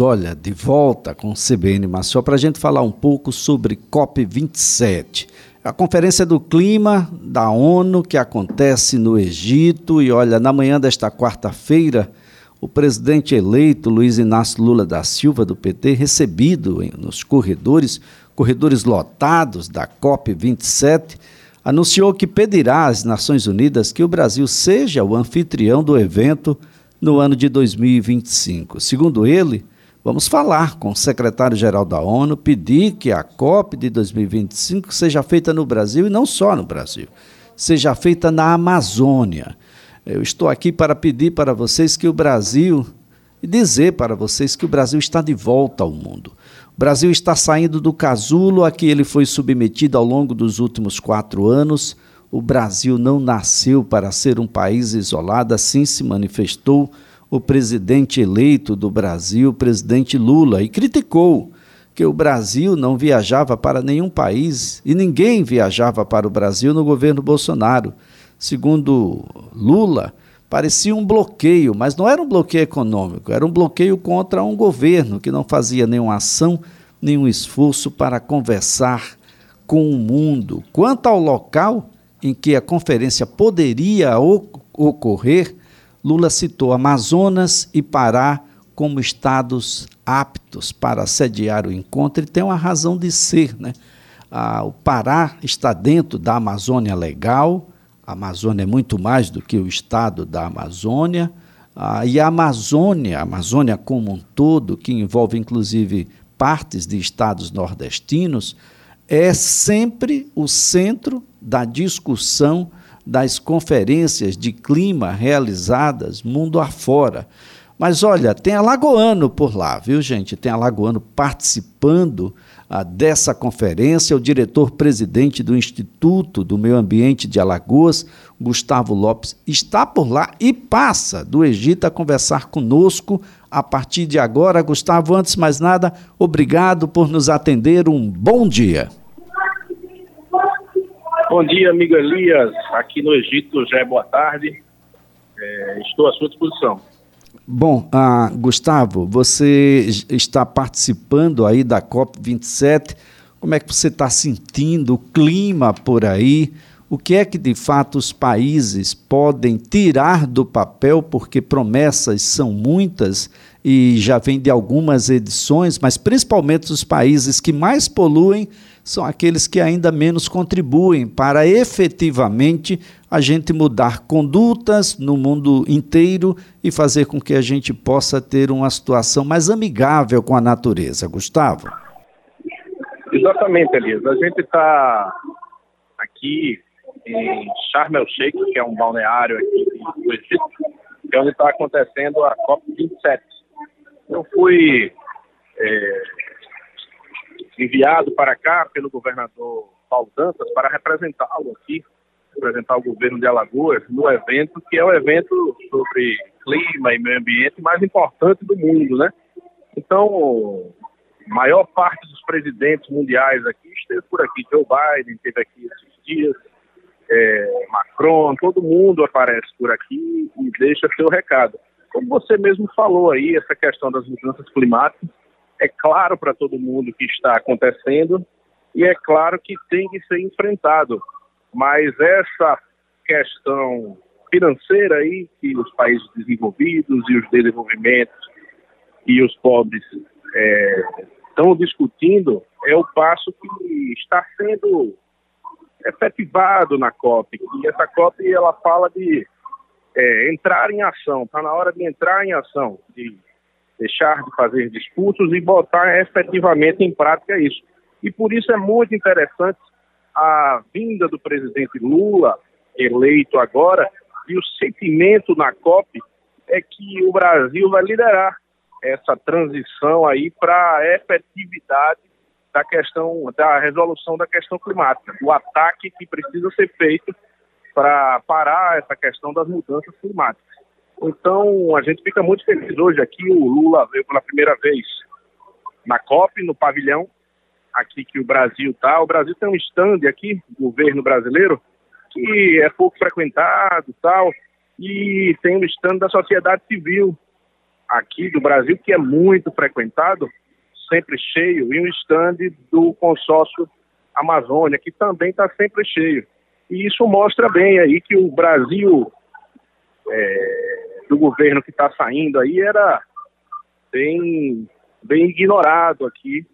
Olha, de volta com o CBN Maceió para a gente falar um pouco sobre COP27. A Conferência do Clima da ONU que acontece no Egito e olha, na manhã desta quarta-feira, o presidente eleito Luiz Inácio Lula da Silva do PT recebido nos corredores, corredores lotados da COP27, anunciou que pedirá às Nações Unidas que o Brasil seja o anfitrião do evento no ano de 2025. Segundo ele, Vamos falar com o secretário-geral da ONU, pedir que a COP de 2025 seja feita no Brasil e não só no Brasil, seja feita na Amazônia. Eu estou aqui para pedir para vocês que o Brasil, e dizer para vocês que o Brasil está de volta ao mundo. O Brasil está saindo do casulo a que ele foi submetido ao longo dos últimos quatro anos. O Brasil não nasceu para ser um país isolado, assim se manifestou o presidente eleito do Brasil, o presidente Lula, e criticou que o Brasil não viajava para nenhum país e ninguém viajava para o Brasil no governo Bolsonaro. Segundo Lula, parecia um bloqueio, mas não era um bloqueio econômico, era um bloqueio contra um governo que não fazia nenhuma ação, nenhum esforço para conversar com o mundo. Quanto ao local em que a conferência poderia ocorrer, Lula citou Amazonas e Pará como estados aptos para sediar o encontro e tem uma razão de ser. Né? Ah, o Pará está dentro da Amazônia Legal, a Amazônia é muito mais do que o estado da Amazônia, ah, e a Amazônia, a Amazônia como um todo, que envolve inclusive partes de estados nordestinos, é sempre o centro da discussão das conferências de clima realizadas mundo afora. Mas olha, tem alagoano por lá, viu, gente? Tem alagoano participando ah, dessa conferência, o diretor-presidente do Instituto do Meio Ambiente de Alagoas, Gustavo Lopes, está por lá e passa do Egito a conversar conosco a partir de agora. Gustavo, antes de mais nada, obrigado por nos atender. Um bom dia. Bom dia, amigo Elias. Aqui no Egito já é boa tarde. É, estou à sua disposição. Bom, ah, Gustavo, você está participando aí da COP27. Como é que você está sentindo o clima por aí? O que é que de fato os países podem tirar do papel, porque promessas são muitas e já vem de algumas edições, mas principalmente os países que mais poluem são aqueles que ainda menos contribuem para efetivamente a gente mudar condutas no mundo inteiro e fazer com que a gente possa ter uma situação mais amigável com a natureza. Gustavo? Exatamente, Elisa. A gente está aqui em Sharm el Sheikh, que é um balneário aqui do Egito, que é onde está acontecendo a COP27. Eu fui é, enviado para cá pelo governador Paulo Dantas para representá-lo aqui, representar o governo de Alagoas no evento, que é o evento sobre clima e meio ambiente mais importante do mundo, né? Então, a maior parte dos presidentes mundiais aqui esteve por aqui. Joe Biden esteve aqui esses dias, é, Macron, todo mundo aparece por aqui e deixa seu recado. Como você mesmo falou aí, essa questão das mudanças climáticas é claro para todo mundo que está acontecendo e é claro que tem que ser enfrentado. Mas essa questão financeira aí que os países desenvolvidos e os desenvolvimentos e os pobres é, estão discutindo é o passo que está sendo efetivado na COP. E essa COP ela fala de é, entrar em ação, está na hora de entrar em ação, de deixar de fazer discursos e botar efetivamente em prática isso. E por isso é muito interessante a vinda do presidente Lula, eleito agora, e o sentimento na COP é que o Brasil vai liderar essa transição aí para a efetividade da questão da resolução da questão climática, o ataque que precisa ser feito para parar essa questão das mudanças climáticas. Então, a gente fica muito feliz hoje aqui. O Lula veio pela primeira vez na COP, no pavilhão, aqui que o Brasil está. O Brasil tem um stand aqui, governo brasileiro, que é pouco frequentado tal, e tem um stand da sociedade civil aqui do Brasil, que é muito frequentado, sempre cheio, e um stand do consórcio Amazônia, que também está sempre cheio. E isso mostra bem aí que o Brasil é, do governo que está saindo aí era bem, bem ignorado aqui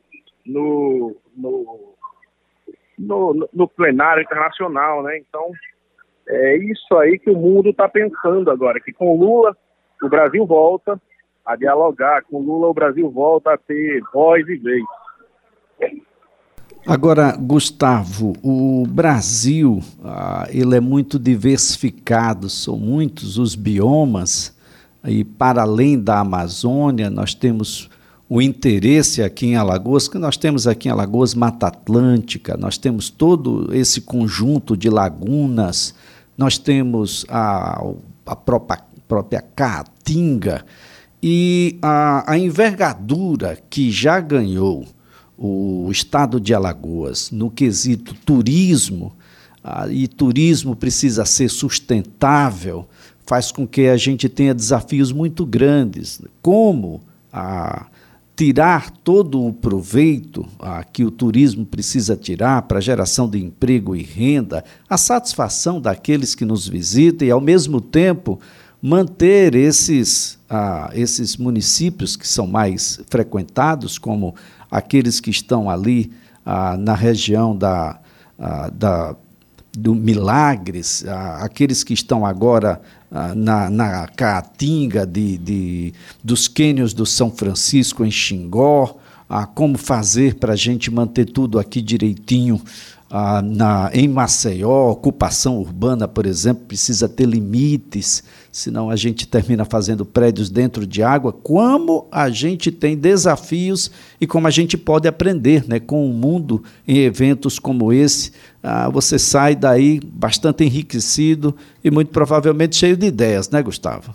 no, no, no, no plenário internacional, né? Então, é isso aí que o mundo está pensando agora, que com Lula o Brasil volta a dialogar, com Lula o Brasil volta a ter voz e vez. Agora, Gustavo, o Brasil ah, ele é muito diversificado, são muitos os biomas e para além da Amazônia nós temos o interesse aqui em Alagoas, que nós temos aqui em Alagoas Mata Atlântica, nós temos todo esse conjunto de lagunas, nós temos a, a própria, própria Caatinga e a, a envergadura que já ganhou o estado de Alagoas no quesito turismo, ah, e turismo precisa ser sustentável, faz com que a gente tenha desafios muito grandes. Como ah, tirar todo o proveito ah, que o turismo precisa tirar para a geração de emprego e renda, a satisfação daqueles que nos visitam e, ao mesmo tempo, manter esses, ah, esses municípios que são mais frequentados, como aqueles que estão ali ah, na região da, ah, da, do Milagres, ah, aqueles que estão agora ah, na, na Caatinga de, de, dos cânions do São Francisco, em Xingó, ah, como fazer para a gente manter tudo aqui direitinho ah, na, em Maceió, ocupação urbana, por exemplo, precisa ter limites, senão a gente termina fazendo prédios dentro de água. Como a gente tem desafios e como a gente pode aprender né, com o mundo em eventos como esse. Ah, você sai daí bastante enriquecido e muito provavelmente cheio de ideias, né, Gustavo?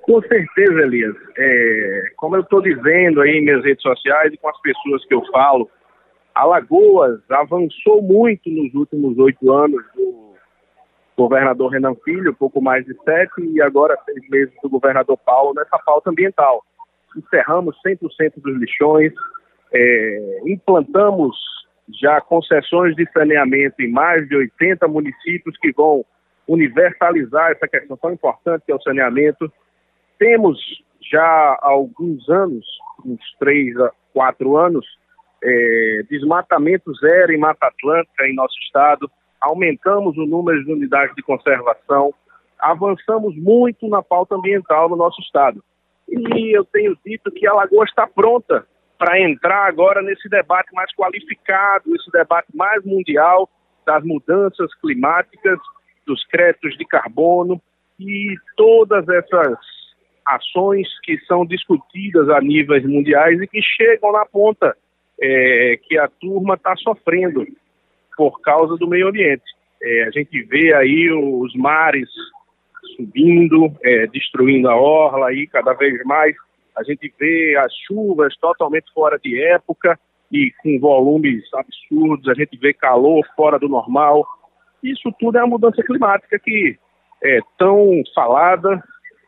Com certeza, Elias. É, como eu estou dizendo aí em minhas redes sociais e com as pessoas que eu falo, Alagoas avançou muito nos últimos oito anos do governador Renan Filho, pouco mais de sete, e agora seis meses do governador Paulo nessa pauta ambiental. Encerramos 100% dos lixões, é, implantamos já concessões de saneamento em mais de 80 municípios que vão universalizar essa questão tão importante que é o saneamento. Temos já há alguns anos, uns três a quatro anos, é, desmatamento zero em Mata Atlântica, em nosso estado, aumentamos o número de unidades de conservação, avançamos muito na pauta ambiental no nosso estado. E eu tenho dito que a Lagoa está pronta para entrar agora nesse debate mais qualificado, esse debate mais mundial das mudanças climáticas, dos créditos de carbono e todas essas ações que são discutidas a níveis mundiais e que chegam na ponta é, que a turma está sofrendo por causa do meio ambiente. É, a gente vê aí os mares subindo, é, destruindo a orla aí cada vez mais. A gente vê as chuvas totalmente fora de época e com volumes absurdos. A gente vê calor fora do normal. Isso tudo é a mudança climática que é tão falada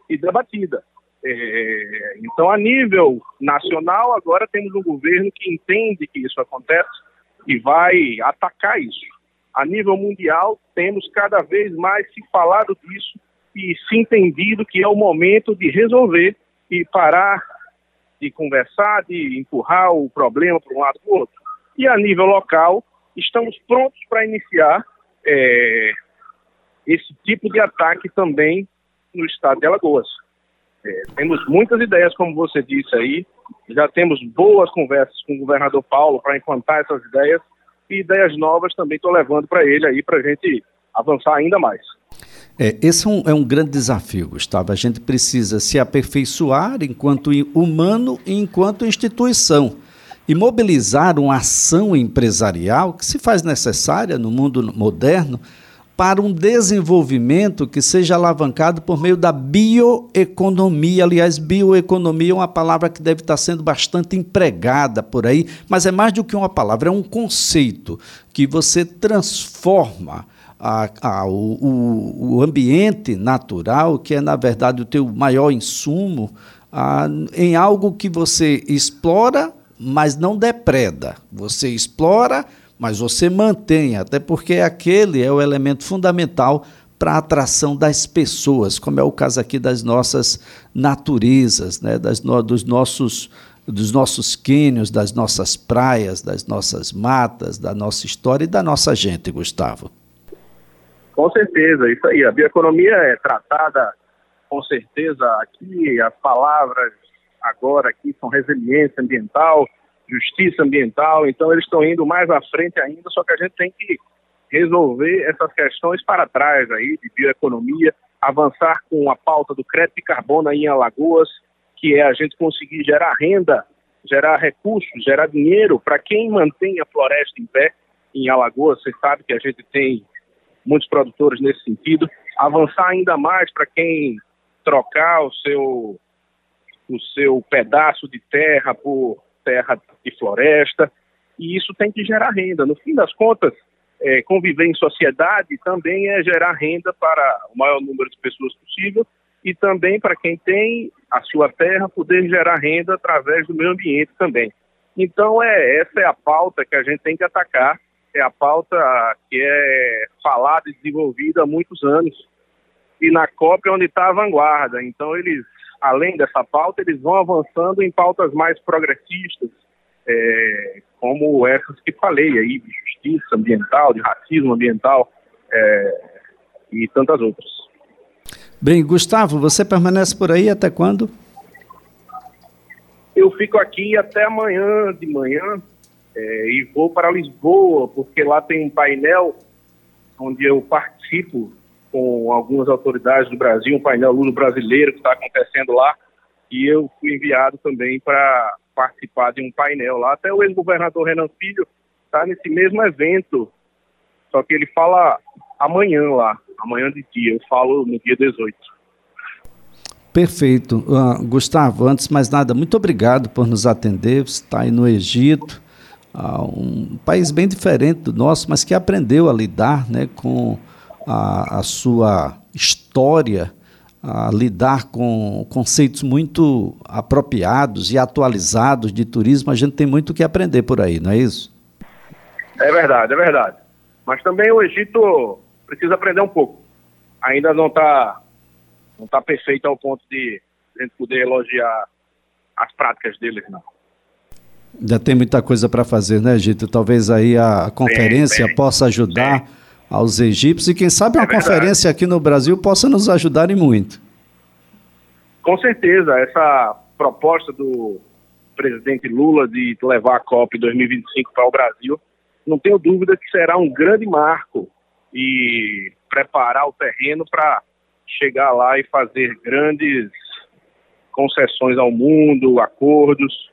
e debatida. É, então, a nível nacional, agora temos um governo que entende que isso acontece e vai atacar isso. A nível mundial, temos cada vez mais se falado disso e se entendido que é o momento de resolver e parar de conversar, de empurrar o problema para um lado para o outro. E a nível local, estamos prontos para iniciar é, esse tipo de ataque também no estado de Alagoas. É, temos muitas ideias, como você disse aí, já temos boas conversas com o governador Paulo para implantar essas ideias e ideias novas também estou levando para ele aí para a gente avançar ainda mais. É, esse é um, é um, grande desafio, Gustavo. A gente precisa se aperfeiçoar enquanto humano e enquanto instituição. E mobilizar uma ação empresarial que se faz necessária no mundo moderno para um desenvolvimento que seja alavancado por meio da bioeconomia. Aliás, bioeconomia é uma palavra que deve estar sendo bastante empregada por aí, mas é mais do que uma palavra, é um conceito que você transforma a, a, o, o, ambiente natural, que é, na verdade, o teu maior insumo, a, em algo que você explora, mas não depreda. Você explora, mas você mantém, até porque aquele é o elemento fundamental para a atração das pessoas, como é o caso aqui das nossas naturezas, né, das no, dos nossos dos nossos cânions, das nossas praias, das nossas matas, da nossa história e da nossa gente, Gustavo. Com certeza, isso aí. A bioeconomia é tratada, com certeza, aqui, as palavras agora aqui são resiliência ambiental, justiça ambiental, então eles estão indo mais à frente ainda, só que a gente tem que resolver essas questões para trás aí, de bioeconomia, avançar com a pauta do crédito de carbono aí em Alagoas, que é a gente conseguir gerar renda, gerar recursos, gerar dinheiro para quem mantém a floresta em pé em Alagoas. Você sabe que a gente tem muitos produtores nesse sentido. Avançar ainda mais para quem trocar o seu o seu pedaço de terra por terra de floresta, e isso tem que gerar renda. No fim das contas, é, conviver em sociedade também é gerar renda para o maior número de pessoas possível e também para quem tem a sua terra poder gerar renda através do meio ambiente também. Então é essa é a pauta que a gente tem que atacar, é a pauta que é falada e desenvolvida há muitos anos e na COP é onde está a vanguarda. Então eles, além dessa pauta, eles vão avançando em pautas mais progressistas, é, como essas que falei aí, de justiça ambiental, de racismo ambiental é, e tantas outras. Bem, Gustavo, você permanece por aí até quando? Eu fico aqui até amanhã de manhã é, e vou para Lisboa, porque lá tem um painel onde eu participo com algumas autoridades do Brasil, um painel Lula brasileiro que está acontecendo lá, e eu fui enviado também para participar de um painel lá. Até o ex-governador Renan Filho está nesse mesmo evento, só que ele fala amanhã lá amanhã de dia. Eu falo no dia 18. Perfeito. Uh, Gustavo, antes de mais nada, muito obrigado por nos atender. Você está aí no Egito, uh, um país bem diferente do nosso, mas que aprendeu a lidar né, com a, a sua história, a lidar com conceitos muito apropriados e atualizados de turismo. A gente tem muito que aprender por aí, não é isso? É verdade, é verdade. Mas também o Egito precisa aprender um pouco. Ainda não está não tá perfeito ao ponto de a gente poder elogiar as práticas deles, não. Ainda tem muita coisa para fazer, né, Egito? Talvez aí a conferência bem, bem, possa ajudar bem. Aos egípcios e quem sabe é uma conferência aqui no Brasil possa nos ajudar e muito. Com certeza, essa proposta do presidente Lula de levar a COP 2025 para o Brasil, não tenho dúvida que será um grande marco e preparar o terreno para chegar lá e fazer grandes concessões ao mundo, acordos.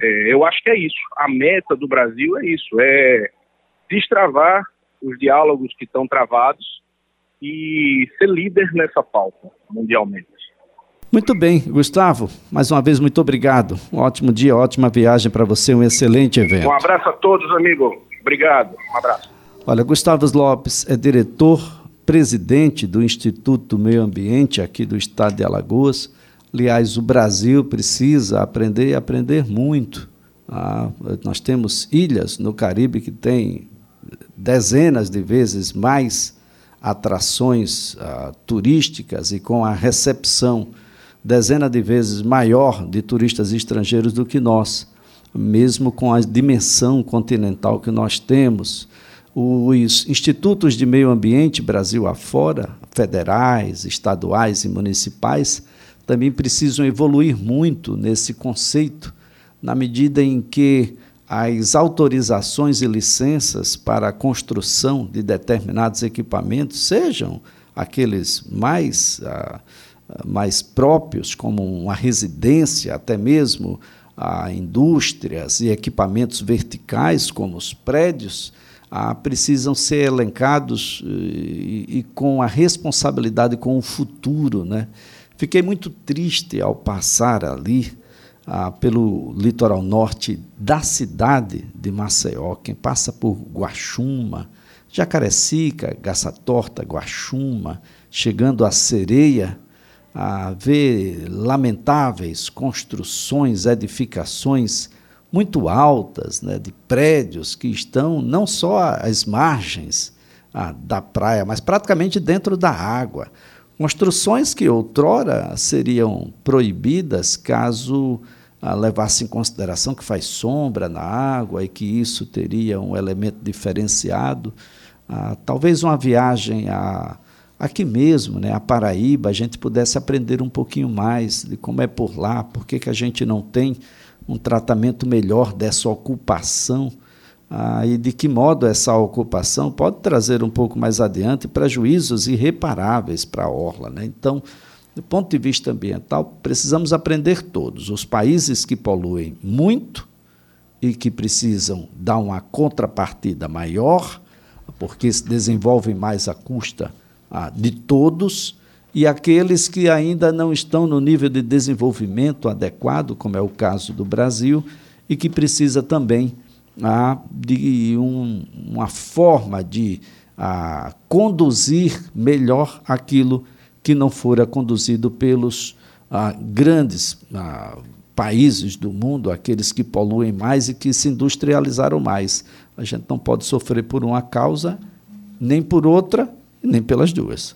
É, eu acho que é isso. A meta do Brasil é isso: é destravar os diálogos que estão travados e ser líder nessa pauta mundialmente. Muito bem, Gustavo. Mais uma vez, muito obrigado. Um ótimo dia, ótima viagem para você, um excelente evento. Um abraço a todos, amigo. Obrigado. Um abraço. Olha, Gustavo Lopes é diretor-presidente do Instituto Meio Ambiente aqui do estado de Alagoas. Aliás, o Brasil precisa aprender e aprender muito. Ah, nós temos ilhas no Caribe que têm dezenas de vezes mais atrações ah, turísticas e com a recepção dezena de vezes maior de turistas estrangeiros do que nós, mesmo com a dimensão continental que nós temos. Os institutos de meio ambiente Brasil afora, federais, estaduais e municipais, também precisam evoluir muito nesse conceito, na medida em que as autorizações e licenças para a construção de determinados equipamentos sejam aqueles mais, ah, mais próprios, como uma residência, até mesmo a indústrias e equipamentos verticais, como os prédios, ah, precisam ser elencados eh, e, e, com a responsabilidade com o futuro. Né? Fiquei muito triste ao passar ali ah, pelo litoral norte da cidade de Maceió. Quem passa por Guaxuma Jacarecica, Gaça Torta, Guaxuma, chegando a Sereia, a ver lamentáveis construções, edificações muito altas, né, de prédios que estão não só às margens ah, da praia, mas praticamente dentro da água. Construções que outrora seriam proibidas caso levasse em consideração que faz sombra na água e que isso teria um elemento diferenciado. Ah, talvez uma viagem a aqui mesmo, né, a Paraíba, a gente pudesse aprender um pouquinho mais de como é por lá, por que, que a gente não tem um tratamento melhor dessa ocupação ah, e de que modo essa ocupação pode trazer um pouco mais adiante prejuízos irreparáveis para a orla. Né? Então, do ponto de vista ambiental, precisamos aprender todos. Os países que poluem muito e que precisam dar uma contrapartida maior, porque se desenvolvem mais à custa ah, de todos, e aqueles que ainda não estão no nível de desenvolvimento adequado, como é o caso do Brasil, e que precisa também ah, de um, uma forma de ah, conduzir melhor aquilo que não fora conduzido pelos ah, grandes ah, países do mundo, aqueles que poluem mais e que se industrializaram mais. A gente não pode sofrer por uma causa nem por outra nem pelas duas.